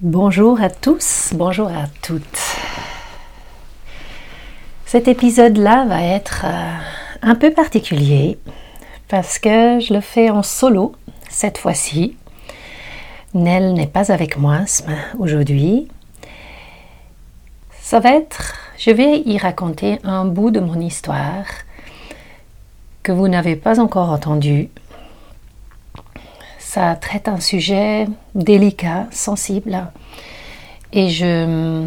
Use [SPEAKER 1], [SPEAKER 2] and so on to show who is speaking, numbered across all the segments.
[SPEAKER 1] Bonjour à tous, bonjour à toutes. Cet épisode-là va être euh, un peu particulier parce que je le fais en solo cette fois-ci. Nell n'est pas avec moi aujourd'hui. Ça va être, je vais y raconter un bout de mon histoire que vous n'avez pas encore entendu ça traite un sujet délicat, sensible. Et je,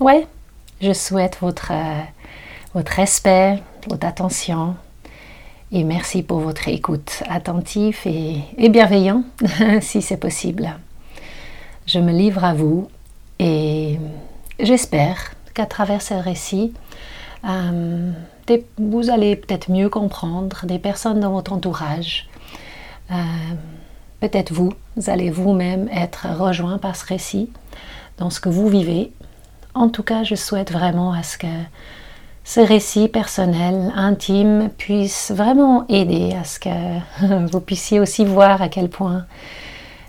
[SPEAKER 1] ouais, je souhaite votre, votre respect, votre attention. Et merci pour votre écoute attentive et, et bienveillant, si c'est possible. Je me livre à vous et j'espère qu'à travers ce récit, euh, vous allez peut-être mieux comprendre des personnes dans votre entourage euh, peut-être vous, vous allez vous-même être rejoint par ce récit dans ce que vous vivez. En tout cas, je souhaite vraiment à ce que ce récit personnel, intime, puisse vraiment aider à ce que vous puissiez aussi voir à quel point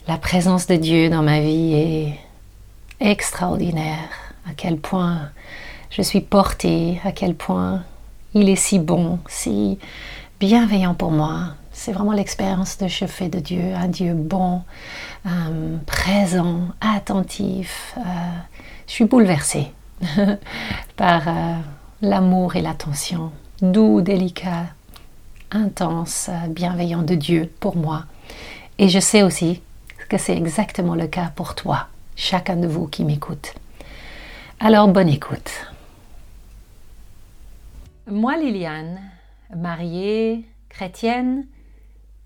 [SPEAKER 1] la présence de Dieu dans ma vie est extraordinaire, à quel point je suis portée, à quel point il est si bon, si bienveillant pour moi, c'est vraiment l'expérience de je fais de Dieu, un Dieu bon, euh, présent, attentif. Euh, je suis bouleversée par euh, l'amour et l'attention, doux, délicat, intense, bienveillant de Dieu pour moi. Et je sais aussi que c'est exactement le cas pour toi, chacun de vous qui m'écoute. Alors bonne écoute. Moi, Liliane, mariée, chrétienne,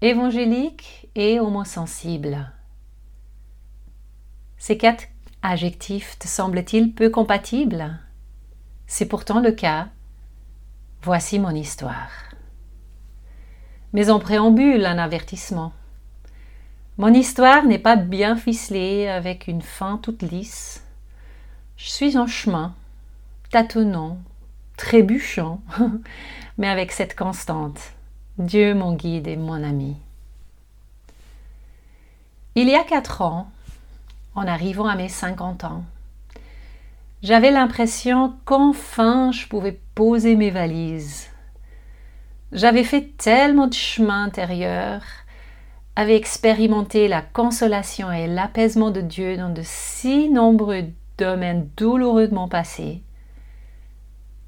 [SPEAKER 1] évangélique et homosensible. Ces quatre adjectifs te semblent-ils peu compatibles? C'est pourtant le cas. Voici mon histoire. Mais en préambule, un avertissement. Mon histoire n'est pas bien ficelée avec une fin toute lisse. Je suis en chemin, tâtonnant, trébuchant, mais avec cette constante. Dieu mon guide et mon ami. Il y a quatre ans, en arrivant à mes 50 ans, j'avais l'impression qu'enfin je pouvais poser mes valises. J'avais fait tellement de chemin intérieur, avais expérimenté la consolation et l'apaisement de Dieu dans de si nombreux domaines douloureux de mon passé.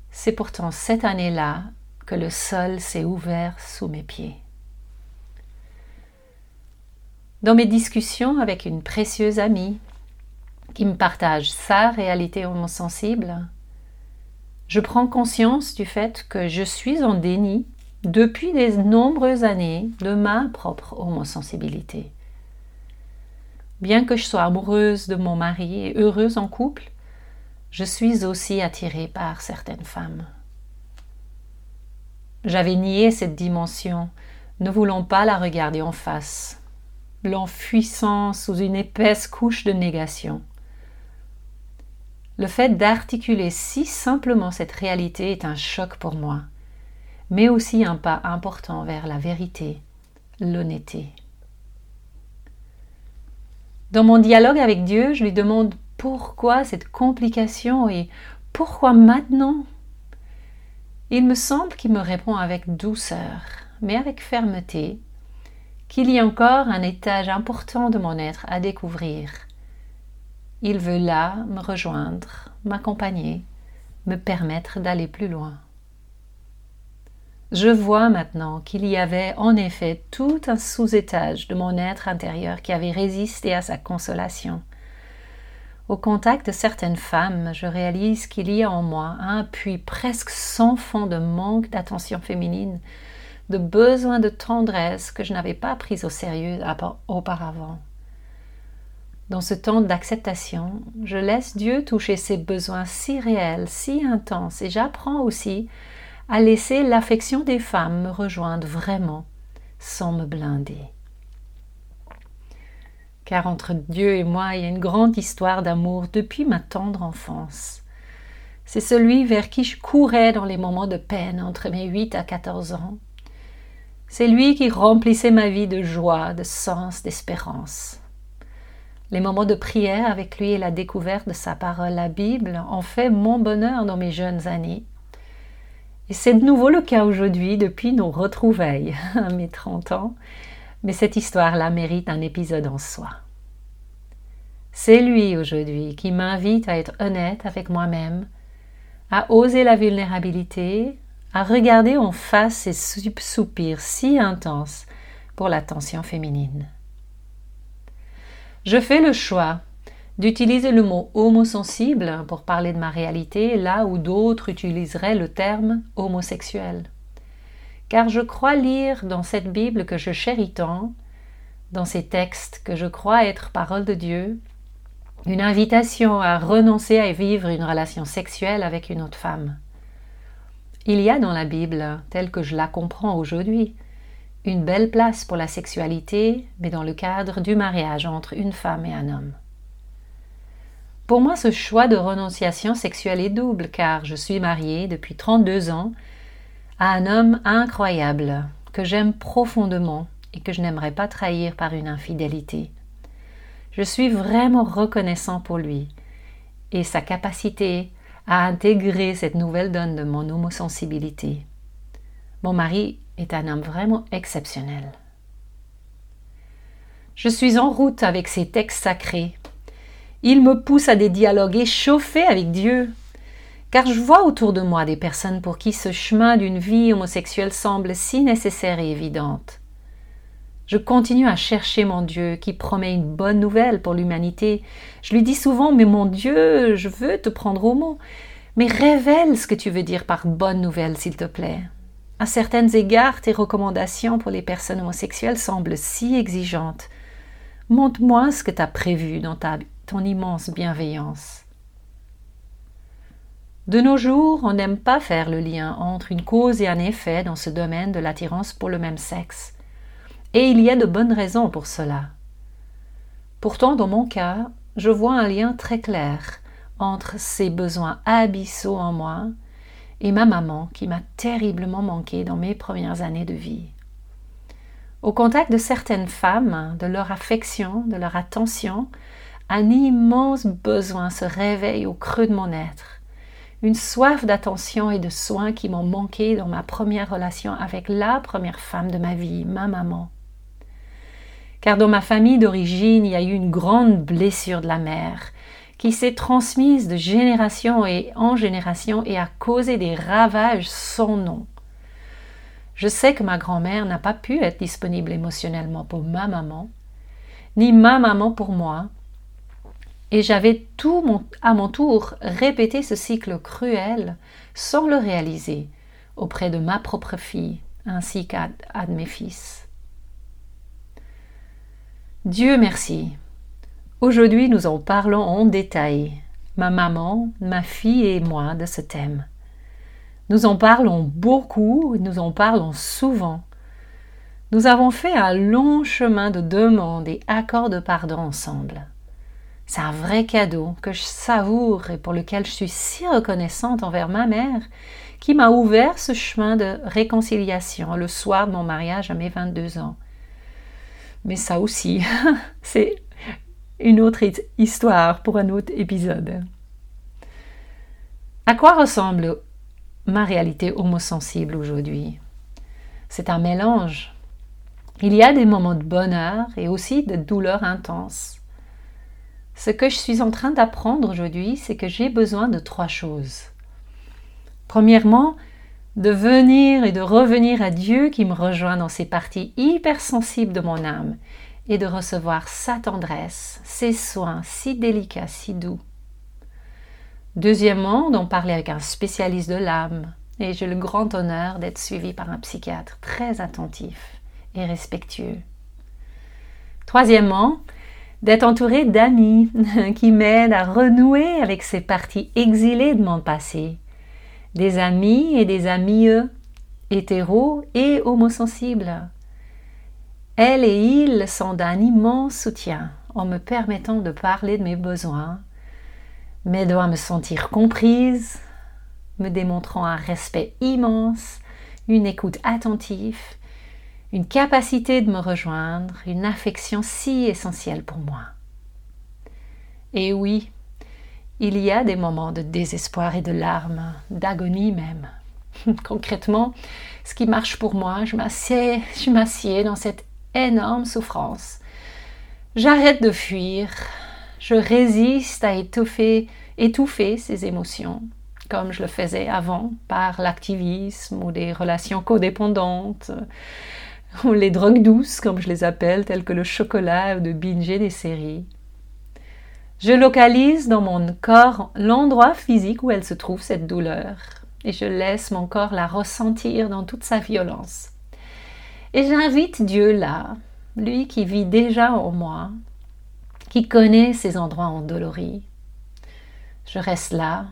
[SPEAKER 1] C'est pourtant cette année-là que le sol s'est ouvert sous mes pieds. Dans mes discussions avec une précieuse amie qui me partage sa réalité homosensible, je prends conscience du fait que je suis en déni depuis de nombreuses années de ma propre homosensibilité. Bien que je sois amoureuse de mon mari et heureuse en couple, je suis aussi attirée par certaines femmes. J'avais nié cette dimension, ne voulant pas la regarder en face, l'enfuissant sous une épaisse couche de négation. Le fait d'articuler si simplement cette réalité est un choc pour moi, mais aussi un pas important vers la vérité, l'honnêteté. Dans mon dialogue avec Dieu, je lui demande pourquoi cette complication et pourquoi maintenant il me semble qu'il me répond avec douceur, mais avec fermeté, qu'il y a encore un étage important de mon être à découvrir. Il veut là me rejoindre, m'accompagner, me permettre d'aller plus loin. Je vois maintenant qu'il y avait en effet tout un sous-étage de mon être intérieur qui avait résisté à sa consolation, au contact de certaines femmes, je réalise qu'il y a en moi un puits presque sans fond de manque d'attention féminine, de besoin de tendresse que je n'avais pas pris au sérieux auparavant. Dans ce temps d'acceptation, je laisse Dieu toucher ces besoins si réels, si intenses, et j'apprends aussi à laisser l'affection des femmes me rejoindre vraiment, sans me blinder car entre Dieu et moi il y a une grande histoire d'amour depuis ma tendre enfance. C'est celui vers qui je courais dans les moments de peine entre mes 8 à 14 ans. C'est lui qui remplissait ma vie de joie, de sens, d'espérance. Les moments de prière avec lui et la découverte de sa parole, la Bible, ont fait mon bonheur dans mes jeunes années. Et c'est de nouveau le cas aujourd'hui depuis nos retrouvailles à mes 30 ans, mais cette histoire-là mérite un épisode en soi. C'est lui aujourd'hui qui m'invite à être honnête avec moi-même, à oser la vulnérabilité, à regarder en face ces soupirs si intenses pour l'attention féminine. Je fais le choix d'utiliser le mot homosensible pour parler de ma réalité là où d'autres utiliseraient le terme homosexuel. Car je crois lire dans cette Bible que je chéris tant, dans ces textes que je crois être parole de Dieu, une invitation à renoncer à vivre une relation sexuelle avec une autre femme. Il y a dans la Bible, telle que je la comprends aujourd'hui, une belle place pour la sexualité, mais dans le cadre du mariage entre une femme et un homme. Pour moi, ce choix de renonciation sexuelle est double, car je suis mariée depuis 32 ans à un homme incroyable, que j'aime profondément et que je n'aimerais pas trahir par une infidélité. Je suis vraiment reconnaissant pour lui et sa capacité à intégrer cette nouvelle donne de mon homosensibilité. Mon mari est un homme vraiment exceptionnel. Je suis en route avec ces textes sacrés il me pousse à des dialogues échauffés avec Dieu. Car je vois autour de moi des personnes pour qui ce chemin d'une vie homosexuelle semble si nécessaire et évidente. Je continue à chercher mon Dieu qui promet une bonne nouvelle pour l'humanité. Je lui dis souvent Mais mon Dieu, je veux te prendre au mot. Mais révèle ce que tu veux dire par bonne nouvelle, s'il te plaît. À certains égards, tes recommandations pour les personnes homosexuelles semblent si exigeantes. Montre-moi ce que tu as prévu dans ta ton immense bienveillance. De nos jours, on n'aime pas faire le lien entre une cause et un effet dans ce domaine de l'attirance pour le même sexe. Et il y a de bonnes raisons pour cela. Pourtant, dans mon cas, je vois un lien très clair entre ces besoins abyssaux en moi et ma maman qui m'a terriblement manqué dans mes premières années de vie. Au contact de certaines femmes, de leur affection, de leur attention, un immense besoin se réveille au creux de mon être, une soif d'attention et de soins qui m'ont manqué dans ma première relation avec la première femme de ma vie, ma maman. Car dans ma famille d'origine, il y a eu une grande blessure de la mère qui s'est transmise de génération en génération et a causé des ravages sans nom. Je sais que ma grand-mère n'a pas pu être disponible émotionnellement pour ma maman, ni ma maman pour moi, et j'avais tout à mon tour répété ce cycle cruel sans le réaliser auprès de ma propre fille ainsi qu'à de mes fils. Dieu merci. Aujourd'hui nous en parlons en détail, ma maman, ma fille et moi, de ce thème. Nous en parlons beaucoup, nous en parlons souvent. Nous avons fait un long chemin de demande et accord de pardon ensemble. C'est un vrai cadeau que je savoure et pour lequel je suis si reconnaissante envers ma mère qui m'a ouvert ce chemin de réconciliation le soir de mon mariage à mes 22 ans. Mais ça aussi, c'est une autre histoire pour un autre épisode. À quoi ressemble ma réalité homosensible aujourd'hui? C'est un mélange. Il y a des moments de bonheur et aussi de douleur intense. Ce que je suis en train d'apprendre aujourd'hui, c'est que j'ai besoin de trois choses. Premièrement, de venir et de revenir à Dieu qui me rejoint dans ces parties hypersensibles de mon âme et de recevoir sa tendresse, ses soins si délicats, si doux. Deuxièmement, d'en parler avec un spécialiste de l'âme et j'ai le grand honneur d'être suivi par un psychiatre très attentif et respectueux. Troisièmement, d'être entouré d'amis qui m'aident à renouer avec ces parties exilées de mon passé, des amis et des amis hétéros et homosensibles. Elles et ils sont d'un immense soutien en me permettant de parler de mes besoins, m'aidant à me sentir comprise, me démontrant un respect immense, une écoute attentive une capacité de me rejoindre, une affection si essentielle pour moi. Et oui, il y a des moments de désespoir et de larmes, d'agonie même. Concrètement, ce qui marche pour moi, je m'assieds, je m'assieds dans cette énorme souffrance. J'arrête de fuir, je résiste à étouffer, étouffer ces émotions, comme je le faisais avant par l'activisme ou des relations codépendantes, les drogues douces, comme je les appelle, telles que le chocolat ou de binger des séries. Je localise dans mon corps l'endroit physique où elle se trouve, cette douleur, et je laisse mon corps la ressentir dans toute sa violence. Et j'invite Dieu là, lui qui vit déjà en moi, qui connaît ces endroits endoloris. Je reste là,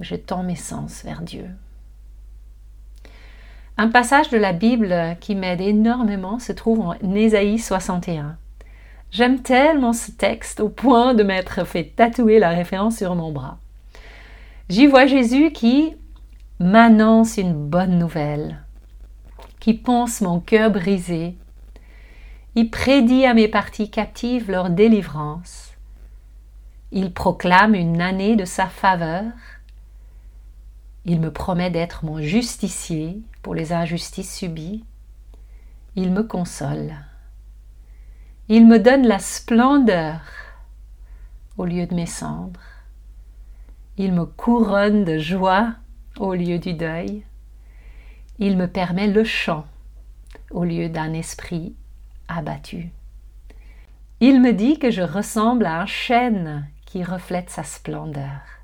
[SPEAKER 1] je tends mes sens vers Dieu. Un passage de la Bible qui m'aide énormément se trouve en Ésaïe 61. J'aime tellement ce texte au point de m'être fait tatouer la référence sur mon bras. J'y vois Jésus qui m'annonce une bonne nouvelle, qui pense mon cœur brisé. Il prédit à mes parties captives leur délivrance. Il proclame une année de sa faveur. Il me promet d'être mon justicier pour les injustices subies. Il me console. Il me donne la splendeur au lieu de mes cendres. Il me couronne de joie au lieu du deuil. Il me permet le chant au lieu d'un esprit abattu. Il me dit que je ressemble à un chêne qui reflète sa splendeur.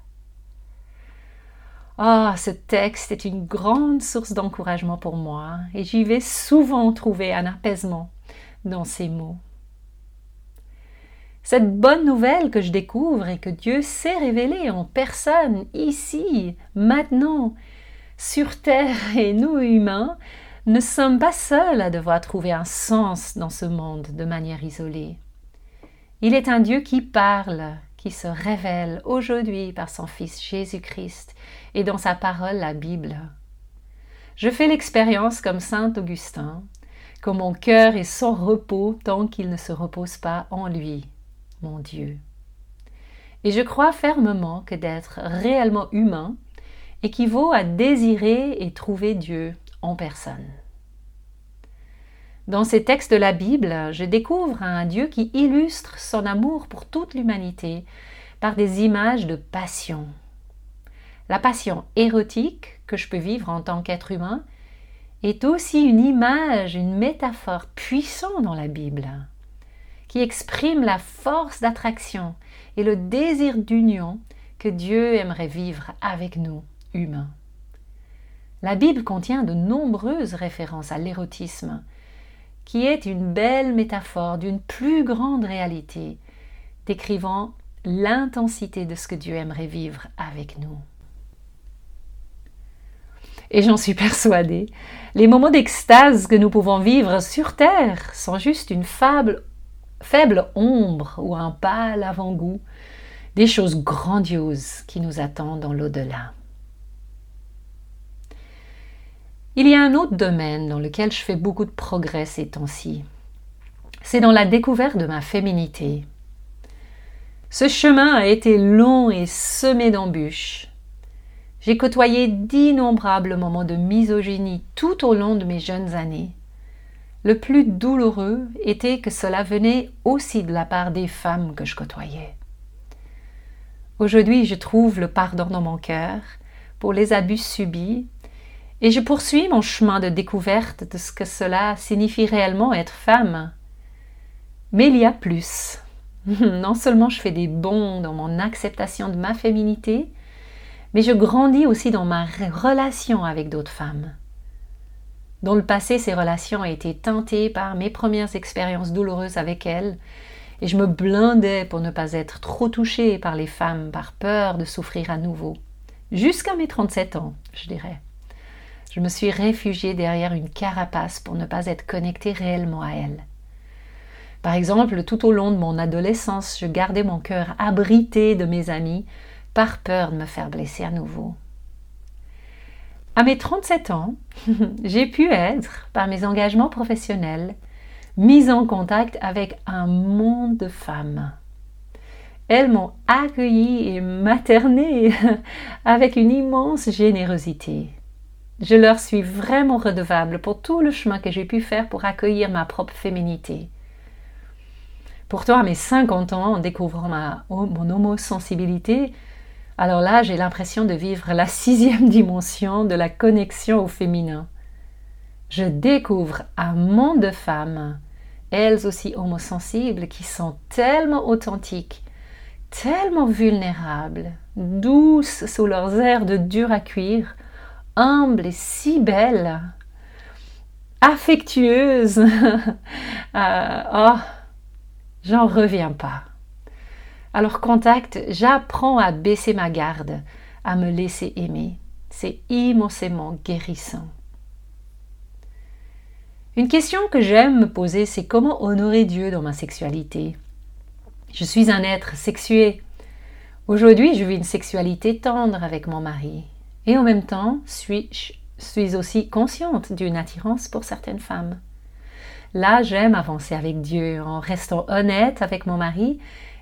[SPEAKER 1] Ah, ce texte est une grande source d'encouragement pour moi et j'y vais souvent trouver un apaisement dans ces mots. Cette bonne nouvelle que je découvre et que Dieu s'est révélée en personne, ici, maintenant, sur Terre et nous humains, ne sommes pas seuls à devoir trouver un sens dans ce monde de manière isolée. Il est un Dieu qui parle, qui se révèle aujourd'hui par son Fils Jésus-Christ et dans sa parole, la Bible. Je fais l'expérience comme Saint Augustin, que mon cœur est sans repos tant qu'il ne se repose pas en lui mon Dieu. Et je crois fermement que d'être réellement humain équivaut à désirer et trouver Dieu en personne. Dans ces textes de la Bible, je découvre un Dieu qui illustre son amour pour toute l'humanité par des images de passion. La passion érotique que je peux vivre en tant qu'être humain est aussi une image, une métaphore puissante dans la Bible qui exprime la force d'attraction et le désir d'union que Dieu aimerait vivre avec nous, humains. La Bible contient de nombreuses références à l'érotisme, qui est une belle métaphore d'une plus grande réalité, décrivant l'intensité de ce que Dieu aimerait vivre avec nous. Et j'en suis persuadée, les moments d'extase que nous pouvons vivre sur Terre sont juste une faible ombre ou un pâle avant-goût des choses grandioses qui nous attendent dans l'au-delà. Il y a un autre domaine dans lequel je fais beaucoup de progrès ces temps-ci. C'est dans la découverte de ma féminité. Ce chemin a été long et semé d'embûches. J'ai côtoyé d'innombrables moments de misogynie tout au long de mes jeunes années le plus douloureux était que cela venait aussi de la part des femmes que je côtoyais. Aujourd'hui, je trouve le pardon dans mon cœur pour les abus subis et je poursuis mon chemin de découverte de ce que cela signifie réellement être femme. Mais il y a plus. Non seulement je fais des bons dans mon acceptation de ma féminité, mais je grandis aussi dans ma relation avec d'autres femmes. Dans le passé, ces relations été teintées par mes premières expériences douloureuses avec elles, et je me blindais pour ne pas être trop touchée par les femmes, par peur de souffrir à nouveau. Jusqu'à mes 37 ans, je dirais. Je me suis réfugiée derrière une carapace pour ne pas être connectée réellement à elles. Par exemple, tout au long de mon adolescence, je gardais mon cœur abrité de mes amis par peur de me faire blesser à nouveau. À mes 37 ans, j'ai pu être, par mes engagements professionnels, mise en contact avec un monde de femmes. elles m'ont accueilli et materné avec une immense générosité. Je leur suis vraiment redevable pour tout le chemin que j'ai pu faire pour accueillir ma propre féminité. Pourtant, à mes 50 ans, en découvrant ma, mon homosensibilité, alors là, j'ai l'impression de vivre la sixième dimension de la connexion au féminin. Je découvre un monde de femmes, elles aussi homosensibles, qui sont tellement authentiques, tellement vulnérables, douces sous leurs airs de dur à cuire, humbles et si belles, affectueuses. euh, oh, j'en reviens pas. Alors contact, j'apprends à baisser ma garde, à me laisser aimer. C'est immensément guérissant. Une question que j'aime me poser, c'est comment honorer Dieu dans ma sexualité? Je suis un être sexué. Aujourd'hui, je vis une sexualité tendre avec mon mari. Et en même temps, suis, je suis aussi consciente d'une attirance pour certaines femmes. Là, j'aime avancer avec Dieu en restant honnête avec mon mari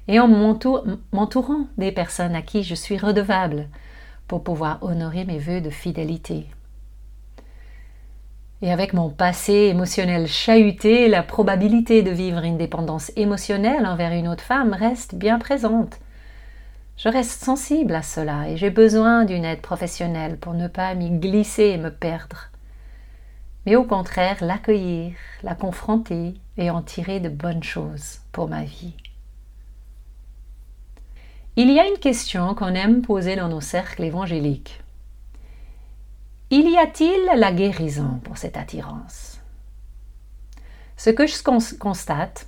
[SPEAKER 1] et en m'entourant des personnes à qui je suis redevable pour pouvoir honorer mes vœux de fidélité. Et avec mon passé émotionnel chahuté, la probabilité de vivre une dépendance émotionnelle envers une autre femme reste bien présente. Je reste sensible à cela et j'ai besoin d'une aide professionnelle pour ne pas m'y glisser et me perdre. Mais au contraire, l'accueillir, la confronter et en tirer de bonnes choses pour ma vie. Il y a une question qu'on aime poser dans nos cercles évangéliques. Il y a-t-il la guérison pour cette attirance? Ce que je constate,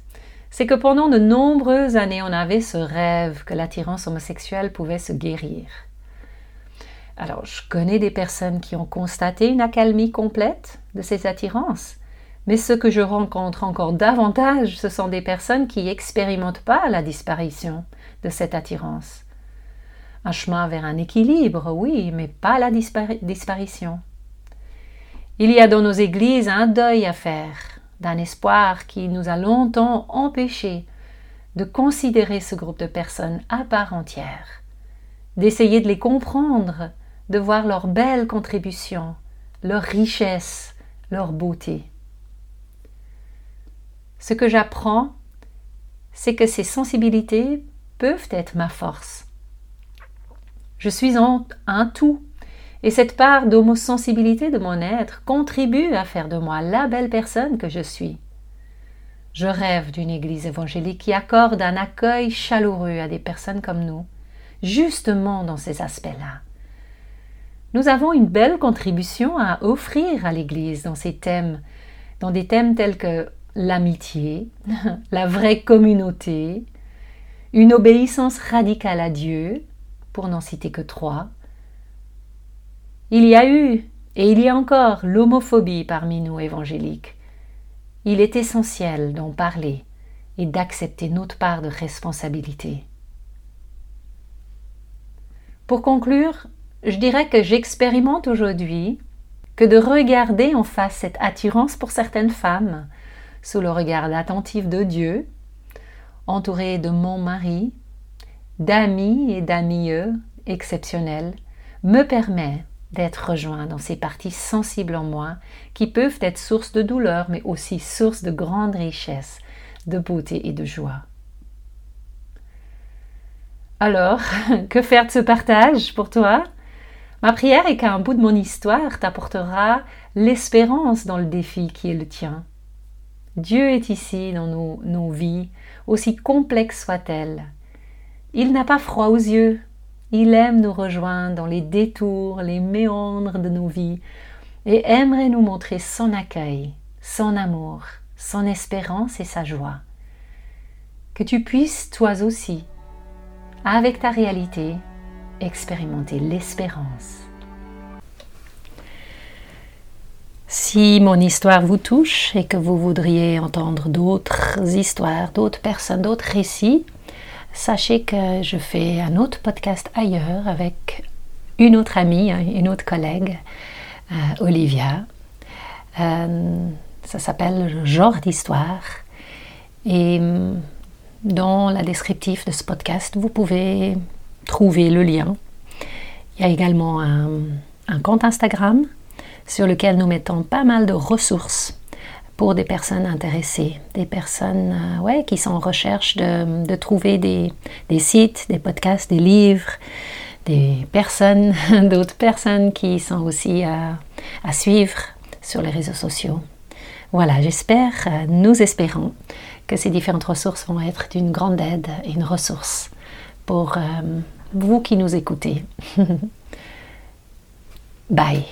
[SPEAKER 1] c'est que pendant de nombreuses années, on avait ce rêve que l'attirance homosexuelle pouvait se guérir. Alors, je connais des personnes qui ont constaté une accalmie complète de ces attirances, mais ce que je rencontre encore davantage, ce sont des personnes qui n'expérimentent pas la disparition de cette attirance. Un chemin vers un équilibre, oui, mais pas la disparition. Il y a dans nos églises un deuil à faire, d'un espoir qui nous a longtemps empêchés de considérer ce groupe de personnes à part entière, d'essayer de les comprendre, de voir leurs belles contributions, leur richesse, leur beauté. Ce que j'apprends, c'est que ces sensibilités peuvent être ma force. Je suis en un tout, et cette part d'homosensibilité de mon être contribue à faire de moi la belle personne que je suis. Je rêve d'une Église évangélique qui accorde un accueil chaleureux à des personnes comme nous, justement dans ces aspects-là. Nous avons une belle contribution à offrir à l'Église dans ces thèmes, dans des thèmes tels que l'amitié, la vraie communauté, une obéissance radicale à Dieu, pour n'en citer que trois. Il y a eu, et il y a encore, l'homophobie parmi nous évangéliques. Il est essentiel d'en parler et d'accepter notre part de responsabilité. Pour conclure, je dirais que j'expérimente aujourd'hui que de regarder en face cette attirance pour certaines femmes, sous le regard attentif de Dieu, entouré de mon mari, d'amis et d'amis exceptionnels, me permet d'être rejoint dans ces parties sensibles en moi qui peuvent être source de douleur mais aussi source de grande richesse, de beauté et de joie. Alors, que faire de ce partage pour toi? Ma prière est qu'un bout de mon histoire t'apportera l'espérance dans le défi qui est le tien. Dieu est ici dans nos, nos vies, aussi complexes soient-elles. Il n'a pas froid aux yeux. Il aime nous rejoindre dans les détours, les méandres de nos vies et aimerait nous montrer son accueil, son amour, son espérance et sa joie. Que tu puisses, toi aussi, avec ta réalité, expérimenter l'espérance. Si mon histoire vous touche et que vous voudriez entendre d'autres histoires, d'autres personnes, d'autres récits, sachez que je fais un autre podcast ailleurs avec une autre amie, une autre collègue, euh, Olivia. Euh, ça s'appelle Genre d'histoire. Et mm, dans la descriptif de ce podcast, vous pouvez trouver le lien. Il y a également un compte Instagram sur lequel nous mettons pas mal de ressources pour des personnes intéressées, des personnes euh, ouais, qui sont en recherche de, de trouver des, des, sites, des podcasts, des livres, des personnes, d'autres personnes qui sont aussi à, à, suivre sur les réseaux sociaux. Voilà, j'espère, euh, nous espérons que ces différentes ressources vont être d'une grande aide et une ressource pour euh, vous qui nous écoutez. Bye.